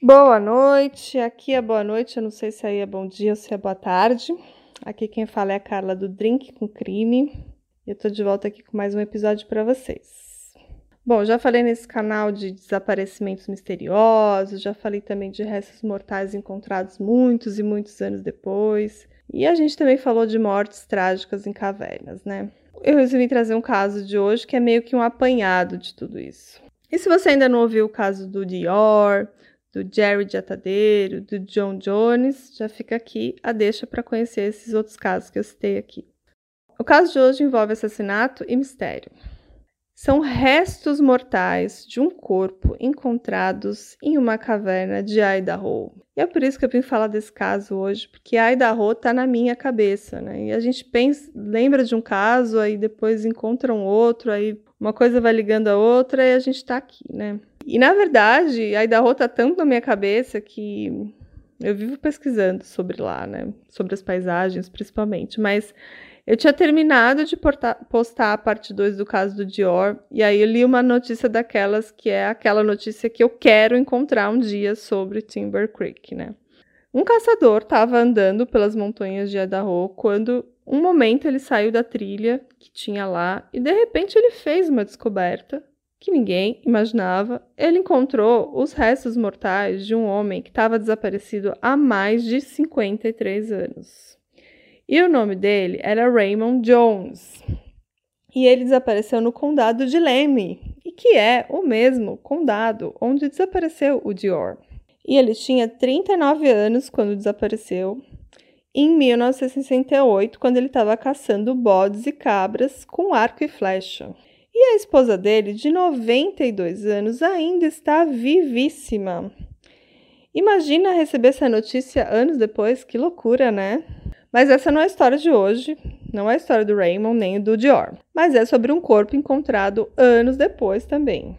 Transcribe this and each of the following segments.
Boa noite, aqui é boa noite, eu não sei se aí é bom dia ou se é boa tarde. Aqui quem fala é a Carla do Drink com Crime. Eu tô de volta aqui com mais um episódio para vocês. Bom, já falei nesse canal de desaparecimentos misteriosos, já falei também de restos mortais encontrados muitos e muitos anos depois. E a gente também falou de mortes trágicas em cavernas, né? Eu resolvi trazer um caso de hoje que é meio que um apanhado de tudo isso. E se você ainda não ouviu o caso do Dior, do Jerry de Atadeiro, do John Jones, já fica aqui a deixa para conhecer esses outros casos que eu citei aqui. O caso de hoje envolve assassinato e mistério. São restos mortais de um corpo encontrados em uma caverna de Idaho. E é por isso que eu vim falar desse caso hoje, porque Idaho está na minha cabeça, né? E a gente pensa, lembra de um caso, aí depois encontra um outro, aí uma coisa vai ligando a outra e a gente está aqui, né? E na verdade, a Idaho tá tanto na minha cabeça que eu vivo pesquisando sobre lá, né? Sobre as paisagens, principalmente. Mas eu tinha terminado de postar a parte 2 do caso do Dior, e aí eu li uma notícia daquelas que é aquela notícia que eu quero encontrar um dia sobre Timber Creek, né? Um caçador estava andando pelas montanhas de Idaho quando, um momento, ele saiu da trilha que tinha lá e de repente ele fez uma descoberta que ninguém imaginava, ele encontrou os restos mortais de um homem que estava desaparecido há mais de 53 anos. E o nome dele era Raymond Jones. E ele desapareceu no condado de Lemme, e que é o mesmo condado onde desapareceu o Dior. E ele tinha 39 anos quando desapareceu. Em 1968, quando ele estava caçando bodes e cabras com arco e flecha. E a esposa dele, de 92 anos, ainda está vivíssima. Imagina receber essa notícia anos depois, que loucura, né? Mas essa não é a história de hoje, não é a história do Raymond nem do Dior, mas é sobre um corpo encontrado anos depois também.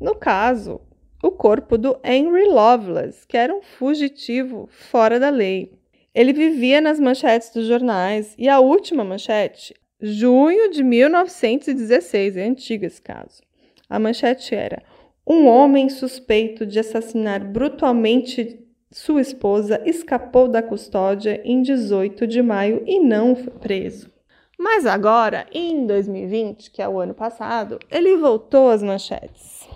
No caso, o corpo do Henry Lovelace, que era um fugitivo fora da lei. Ele vivia nas manchetes dos jornais e a última manchete junho de 1916, é antigo esse caso. A manchete era: Um homem suspeito de assassinar brutalmente sua esposa escapou da custódia em 18 de maio e não foi preso. Mas agora, em 2020, que é o ano passado, ele voltou às manchetes.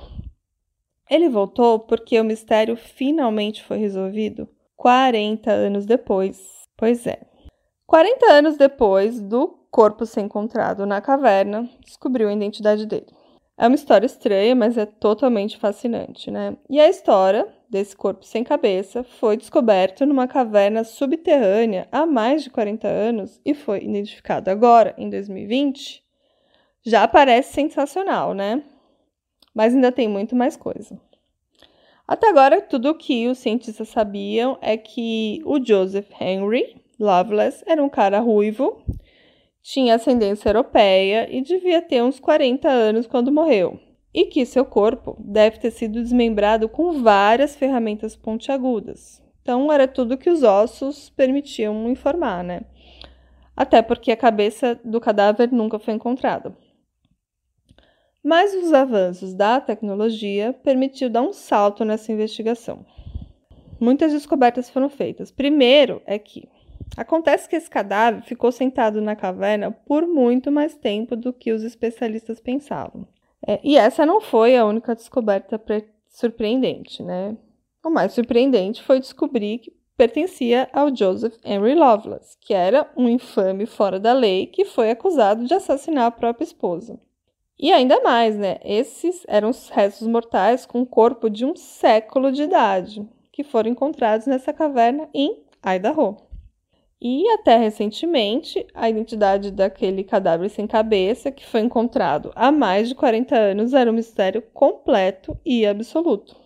Ele voltou porque o mistério finalmente foi resolvido 40 anos depois. Pois é. 40 anos depois do corpo ser encontrado na caverna, descobriu a identidade dele. É uma história estranha, mas é totalmente fascinante, né? E a história desse corpo sem cabeça foi descoberto numa caverna subterrânea há mais de 40 anos e foi identificado agora, em 2020. Já parece sensacional, né? Mas ainda tem muito mais coisa. Até agora, tudo o que os cientistas sabiam é que o Joseph Henry Lovelace era um cara ruivo tinha ascendência europeia e devia ter uns 40 anos quando morreu, e que seu corpo deve ter sido desmembrado com várias ferramentas pontiagudas. Então era tudo que os ossos permitiam informar, né? Até porque a cabeça do cadáver nunca foi encontrada. Mas os avanços da tecnologia permitiu dar um salto nessa investigação. Muitas descobertas foram feitas. Primeiro é que Acontece que esse cadáver ficou sentado na caverna por muito mais tempo do que os especialistas pensavam. É, e essa não foi a única descoberta surpreendente, né? O mais surpreendente foi descobrir que pertencia ao Joseph Henry Lovelace, que era um infame fora da lei que foi acusado de assassinar a própria esposa. E ainda mais, né? Esses eram os restos mortais com o corpo de um século de idade, que foram encontrados nessa caverna em Idaho. E até recentemente, a identidade daquele cadáver sem cabeça, que foi encontrado há mais de 40 anos, era um mistério completo e absoluto.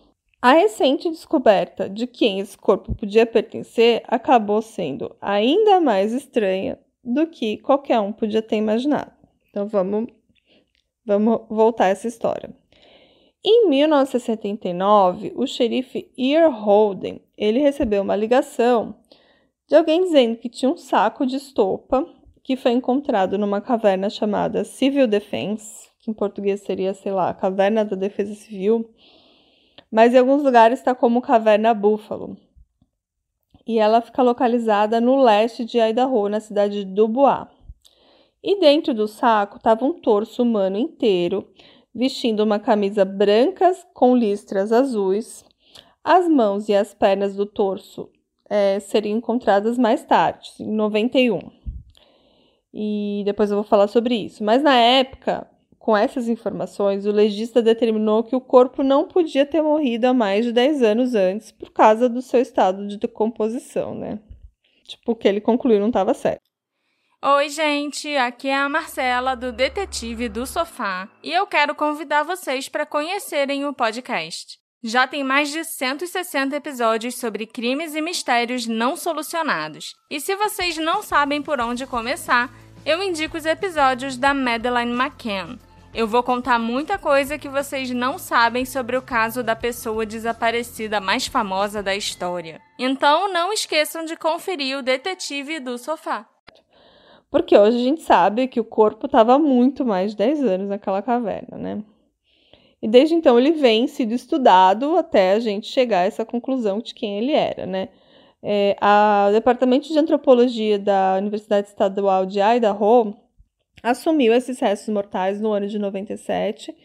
A recente descoberta de quem esse corpo podia pertencer acabou sendo ainda mais estranha do que qualquer um podia ter imaginado. Então vamos, vamos voltar a essa história. Em 1979, o xerife Ear Holden ele recebeu uma ligação de alguém dizendo que tinha um saco de estopa que foi encontrado numa caverna chamada Civil Defense, que em português seria, sei lá, Caverna da Defesa Civil, mas em alguns lugares está como Caverna Búfalo. E ela fica localizada no leste de Idaho, na cidade de Dubois. E dentro do saco estava um torso humano inteiro, vestindo uma camisa branca com listras azuis. As mãos e as pernas do torso é, seriam encontradas mais tarde, em 91. E depois eu vou falar sobre isso. Mas na época, com essas informações, o legista determinou que o corpo não podia ter morrido há mais de 10 anos antes por causa do seu estado de decomposição, né? Tipo, o que ele concluiu não estava certo. Oi, gente, aqui é a Marcela do Detetive do Sofá e eu quero convidar vocês para conhecerem o podcast. Já tem mais de 160 episódios sobre crimes e mistérios não solucionados. E se vocês não sabem por onde começar, eu indico os episódios da Madeleine McCann. Eu vou contar muita coisa que vocês não sabem sobre o caso da pessoa desaparecida mais famosa da história. Então não esqueçam de conferir o Detetive do Sofá. Porque hoje a gente sabe que o corpo estava muito mais de 10 anos naquela caverna, né? E desde então ele vem sido estudado até a gente chegar a essa conclusão de quem ele era, né? É, a, o Departamento de Antropologia da Universidade Estadual de Idaho assumiu esses restos mortais no ano de 97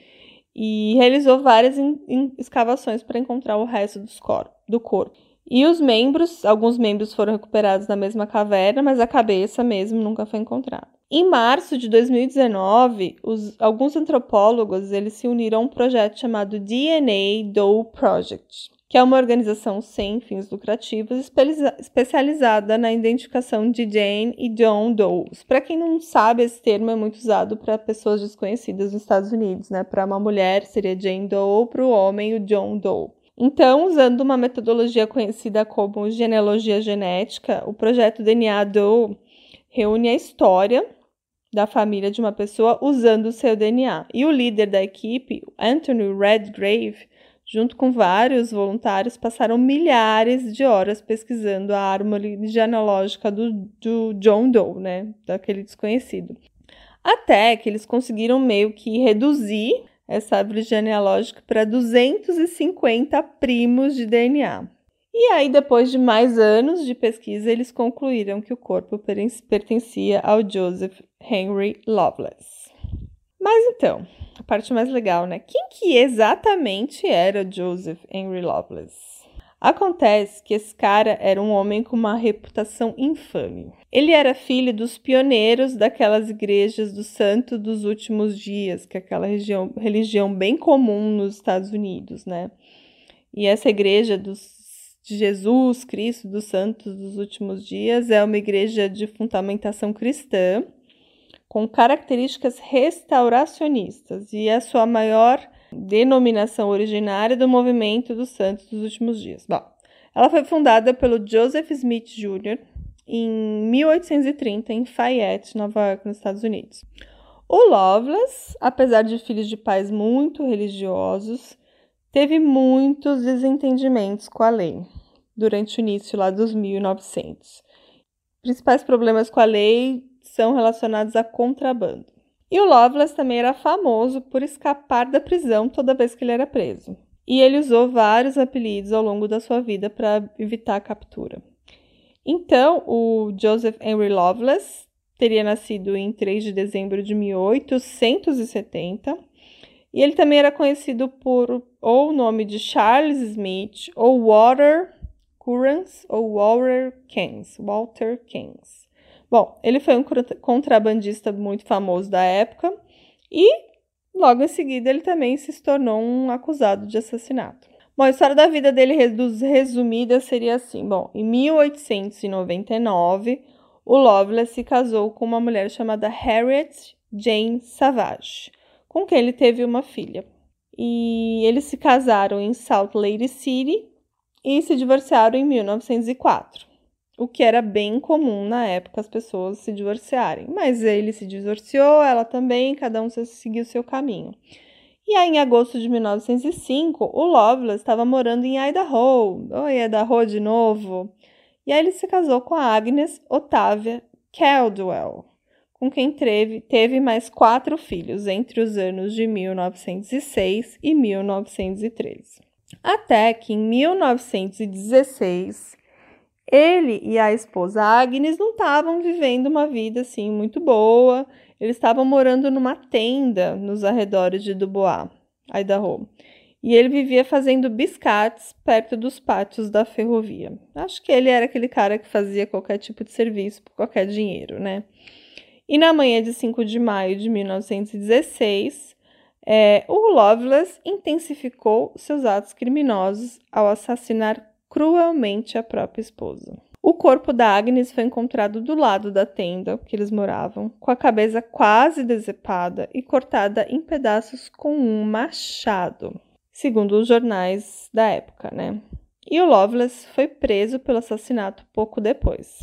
e realizou várias in, in, escavações para encontrar o resto cor do corpo. E os membros, alguns membros foram recuperados na mesma caverna, mas a cabeça mesmo nunca foi encontrada. Em março de 2019, os, alguns antropólogos eles se uniram a um projeto chamado DNA Doe Project, que é uma organização sem fins lucrativos especializada na identificação de Jane e John Does. Para quem não sabe, esse termo é muito usado para pessoas desconhecidas nos Estados Unidos, né? Para uma mulher seria Jane Doe, para o homem o John Doe. Então, usando uma metodologia conhecida como genealogia genética, o projeto DNA Doe reúne a história da família de uma pessoa usando o seu DNA. E o líder da equipe, Anthony Redgrave, junto com vários voluntários, passaram milhares de horas pesquisando a árvore genealógica do, do John Doe, né, daquele desconhecido. Até que eles conseguiram meio que reduzir essa árvore genealógica para 250 primos de DNA. E aí, depois de mais anos de pesquisa, eles concluíram que o corpo pertencia ao Joseph Henry Loveless. Mas então, a parte mais legal, né? Quem que exatamente era Joseph Henry Loveless? Acontece que esse cara era um homem com uma reputação infame. Ele era filho dos pioneiros daquelas igrejas do Santo dos Últimos Dias, que é aquela religião bem comum nos Estados Unidos, né? E essa igreja dos de Jesus Cristo dos Santos dos Últimos Dias é uma igreja de fundamentação cristã com características restauracionistas e é sua maior denominação originária do movimento dos Santos dos Últimos Dias. Bom, ela foi fundada pelo Joseph Smith Jr. em 1830 em Fayette, Nova York, nos Estados Unidos. O Lovelace, apesar de filhos de pais muito religiosos, teve muitos desentendimentos com a lei durante o início lá dos 1900. Principais problemas com a lei são relacionados a contrabando. E o Lovelace também era famoso por escapar da prisão toda vez que ele era preso. E ele usou vários apelidos ao longo da sua vida para evitar a captura. Então, o Joseph Henry Lovelace teria nascido em 3 de dezembro de 1870 e ele também era conhecido por ou o nome de Charles Smith ou Water Currans ou Walter Keynes. Walter Keynes. Bom, ele foi um contrabandista muito famoso da época e logo em seguida ele também se tornou um acusado de assassinato. Bom, a história da vida dele resumida seria assim: bom, em 1899, o Lovelace se casou com uma mulher chamada Harriet Jane Savage, com quem ele teve uma filha. e eles se casaram em Salt Lake City e se divorciaram em 1904. O que era bem comum na época as pessoas se divorciarem. Mas ele se divorciou, ela também, cada um seguiu seu caminho. E aí, em agosto de 1905, o Lovelace estava morando em Idaho. Oi, Idaho de novo. E aí ele se casou com a Agnes Otávia Caldwell, com quem teve, teve mais quatro filhos entre os anos de 1906 e 1913. Até que em 1916, ele e a esposa Agnes não estavam vivendo uma vida assim muito boa. Eles estavam morando numa tenda nos arredores de Dubois, Idaho. E ele vivia fazendo biscates perto dos pátios da ferrovia. Acho que ele era aquele cara que fazia qualquer tipo de serviço por qualquer dinheiro, né? E na manhã de 5 de maio de 1916, é, o Lovelace intensificou seus atos criminosos ao assassinar cruelmente a própria esposa. O corpo da Agnes foi encontrado do lado da tenda que eles moravam, com a cabeça quase decepada e cortada em pedaços com um machado, segundo os jornais da época, né? E o Lovelace foi preso pelo assassinato pouco depois.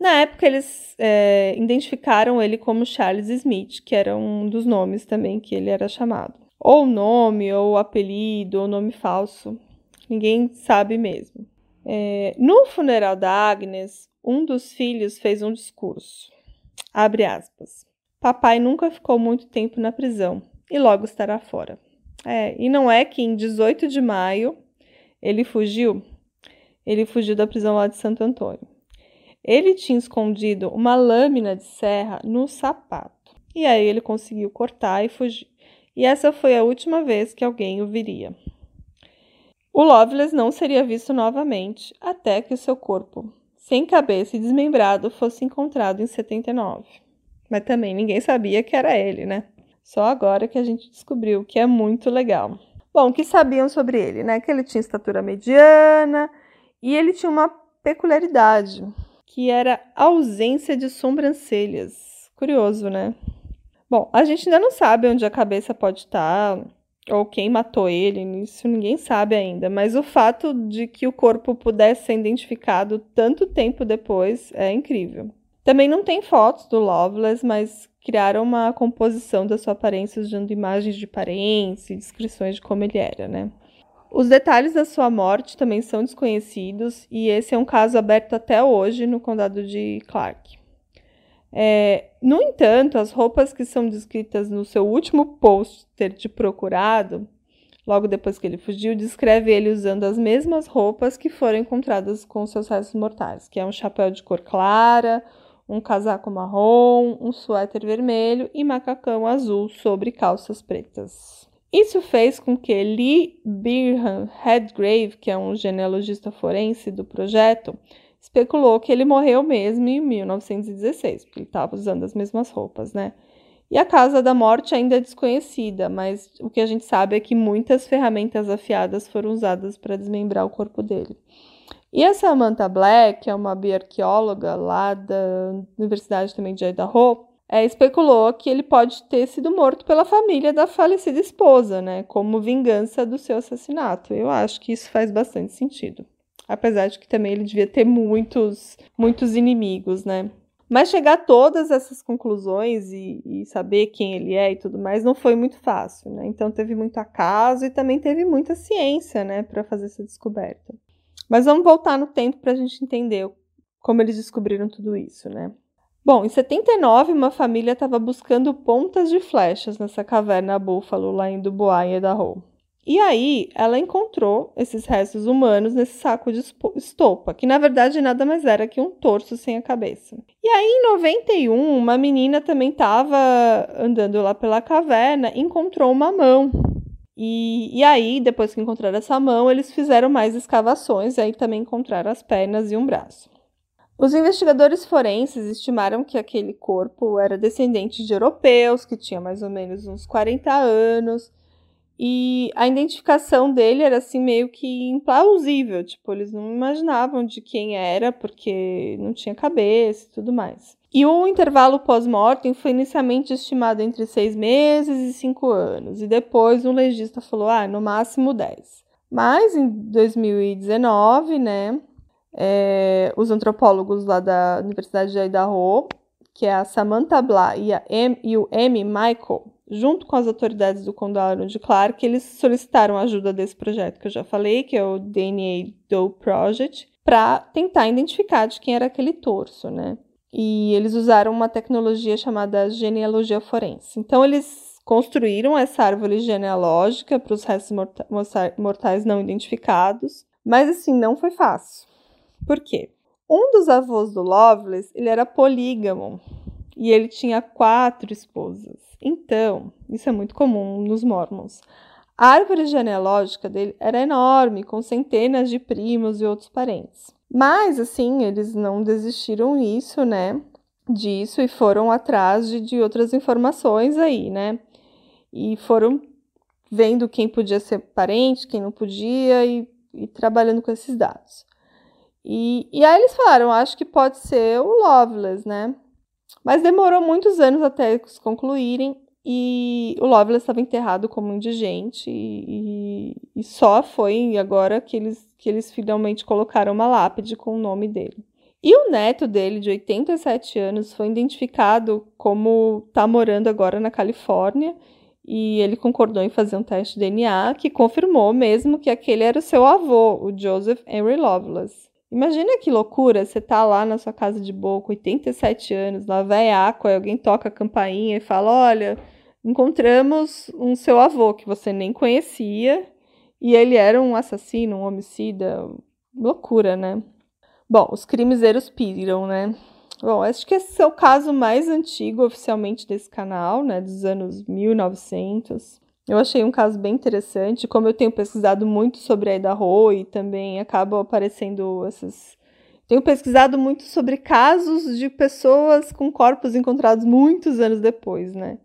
Na época, eles é, identificaram ele como Charles Smith, que era um dos nomes também que ele era chamado. Ou nome, ou apelido, ou nome falso. Ninguém sabe mesmo. É, no funeral da Agnes, um dos filhos fez um discurso. Abre aspas. Papai nunca ficou muito tempo na prisão e logo estará fora. É, e não é que em 18 de maio ele fugiu? Ele fugiu da prisão lá de Santo Antônio. Ele tinha escondido uma lâmina de serra no sapato. E aí ele conseguiu cortar e fugir. E essa foi a última vez que alguém o viria. O Lovelace não seria visto novamente até que o seu corpo, sem cabeça e desmembrado, fosse encontrado em 79. Mas também ninguém sabia que era ele, né? Só agora que a gente descobriu, que é muito legal. Bom, o que sabiam sobre ele, né? Que ele tinha estatura mediana e ele tinha uma peculiaridade que era ausência de sobrancelhas. Curioso, né? Bom, a gente ainda não sabe onde a cabeça pode estar, ou quem matou ele, isso ninguém sabe ainda, mas o fato de que o corpo pudesse ser identificado tanto tempo depois é incrível. Também não tem fotos do Loveless, mas criaram uma composição da sua aparência usando imagens de parentes e descrições de como ele era, né? Os detalhes da sua morte também são desconhecidos e esse é um caso aberto até hoje no condado de Clark. É, no entanto, as roupas que são descritas no seu último pôster de procurado, logo depois que ele fugiu, descreve ele usando as mesmas roupas que foram encontradas com seus restos mortais, que é um chapéu de cor clara, um casaco marrom, um suéter vermelho e macacão azul sobre calças pretas. Isso fez com que Lee Birham Redgrave, que é um genealogista forense do projeto, especulou que ele morreu mesmo em 1916, porque ele estava usando as mesmas roupas, né? E a causa da morte ainda é desconhecida, mas o que a gente sabe é que muitas ferramentas afiadas foram usadas para desmembrar o corpo dele. E a Samantha Black, que é uma bioarqueóloga lá da Universidade também de Idaho, é, especulou que ele pode ter sido morto pela família da falecida esposa, né, como vingança do seu assassinato. Eu acho que isso faz bastante sentido. Apesar de que também ele devia ter muitos, muitos inimigos, né? Mas chegar a todas essas conclusões e, e, saber quem ele é e tudo mais não foi muito fácil, né? Então teve muito acaso e também teve muita ciência, né, para fazer essa descoberta. Mas vamos voltar no tempo para a gente entender como eles descobriram tudo isso, né? Bom, em 79, uma família estava buscando pontas de flechas nessa caverna búfalo lá em Dubois, em Idaho. E aí, ela encontrou esses restos humanos nesse saco de estopa, que na verdade nada mais era que um torso sem a cabeça. E aí, em 91, uma menina também estava andando lá pela caverna e encontrou uma mão. E, e aí, depois que encontraram essa mão, eles fizeram mais escavações e aí também encontraram as pernas e um braço. Os investigadores forenses estimaram que aquele corpo era descendente de europeus, que tinha mais ou menos uns 40 anos, E a identificação dele era assim meio que implausível, tipo, eles não imaginavam de quem era porque não tinha cabeça e tudo mais. E o intervalo pós-mortem foi inicialmente estimado entre seis meses e cinco anos, e depois um legista falou, ah, no máximo dez. Mas em 2019, né, é, os antropólogos lá da Universidade de Idaho, que é a Samantha Blah e, a M, e o M. Michael, junto com as autoridades do condado de Clark, eles solicitaram ajuda desse projeto que eu já falei, que é o DNA Doe Project, para tentar identificar de quem era aquele torso, né? E eles usaram uma tecnologia chamada genealogia forense. Então, eles construíram essa árvore genealógica para os restos mortais não identificados, mas assim, não foi fácil. Por quê? Um dos avós do Lovelace, ele era polígamo e ele tinha quatro esposas. Então, isso é muito comum nos Mormons. A árvore genealógica dele era enorme, com centenas de primos e outros parentes. Mas, assim, eles não desistiram isso, né? Disso e foram atrás de, de outras informações aí, né? E foram vendo quem podia ser parente, quem não podia e, e trabalhando com esses dados. E, e aí eles falaram, acho que pode ser o Loveless, né? Mas demorou muitos anos até eles concluírem e o Lovelace estava enterrado como indigente e, e, só foi agora que eles, que eles finalmente colocaram uma lápide com o nome dele. E o neto dele, de 87 anos, foi identificado como está morando agora na Califórnia e ele concordou em fazer um teste de DNA que confirmou mesmo que aquele era o seu avô, o Joseph Henry Lovelace. Imagina que loucura, você tá lá na sua casa de boa com 87 anos, lá vai água, alguém toca a campainha e fala: Olha, encontramos um seu avô que você nem conhecia e ele era um assassino, um homicida. Loucura, né? Bom, os crimezeiros piram, né? Bom, acho que esse é o caso mais antigo oficialmente desse canal, né? Dos anos 1900. Eu achei um caso bem interessante, como eu tenho pesquisado muito sobre a Idaho e também acabam aparecendo essas. Tenho pesquisado muito sobre casos de pessoas com corpos encontrados muitos anos depois, né?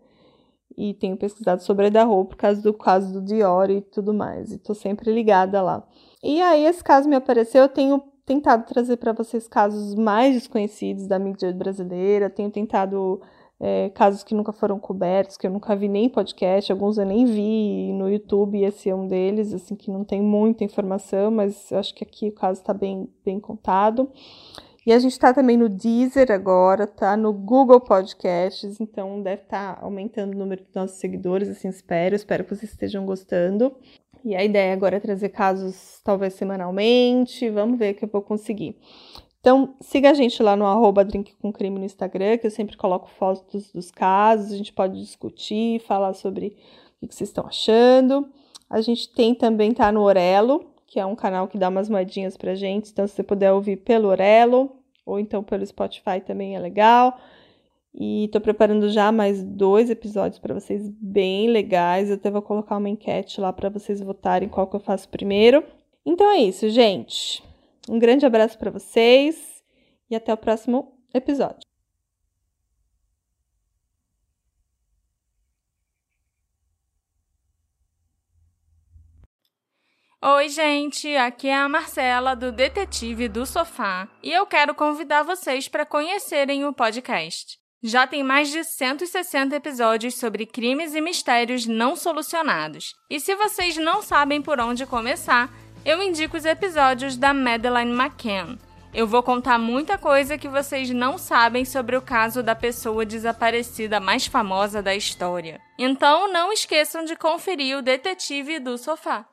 E tenho pesquisado sobre a Idaho por causa do caso do Dior e tudo mais. E tô sempre ligada lá. E aí esse caso me apareceu, eu tenho tentado trazer para vocês casos mais desconhecidos da mídia brasileira, tenho tentado é, casos que nunca foram cobertos, que eu nunca vi nem podcast, alguns eu nem vi no YouTube, esse é um deles, assim, que não tem muita informação, mas eu acho que aqui o caso está bem, bem contado. E a gente está também no Deezer agora, tá no Google Podcasts, então deve estar tá aumentando o número de nossos seguidores, assim espero, espero que vocês estejam gostando. E a ideia agora é trazer casos talvez semanalmente, vamos ver o que eu vou conseguir. Então, siga a gente lá no arroba Drink com Crime no Instagram, que eu sempre coloco fotos dos casos, a gente pode discutir, falar sobre o que vocês estão achando. A gente tem também, tá no Orelo, que é um canal que dá umas moedinhas pra gente, então se você puder ouvir pelo Orelo, ou então pelo Spotify também é legal. E tô preparando já mais dois episódios para vocês bem legais. Eu até vou colocar uma enquete lá para vocês votarem qual que eu faço primeiro. Então é isso, gente. Um grande abraço para vocês e até o próximo episódio. Oi, gente, aqui é a Marcela do Detetive do Sofá e eu quero convidar vocês para conhecerem o podcast. Já tem mais de 160 episódios sobre crimes e mistérios não solucionados. E se vocês não sabem por onde começar, eu indico os episódios da Madeleine McCann. Eu vou contar muita coisa que vocês não sabem sobre o caso da pessoa desaparecida mais famosa da história. Então não esqueçam de conferir o Detetive do Sofá.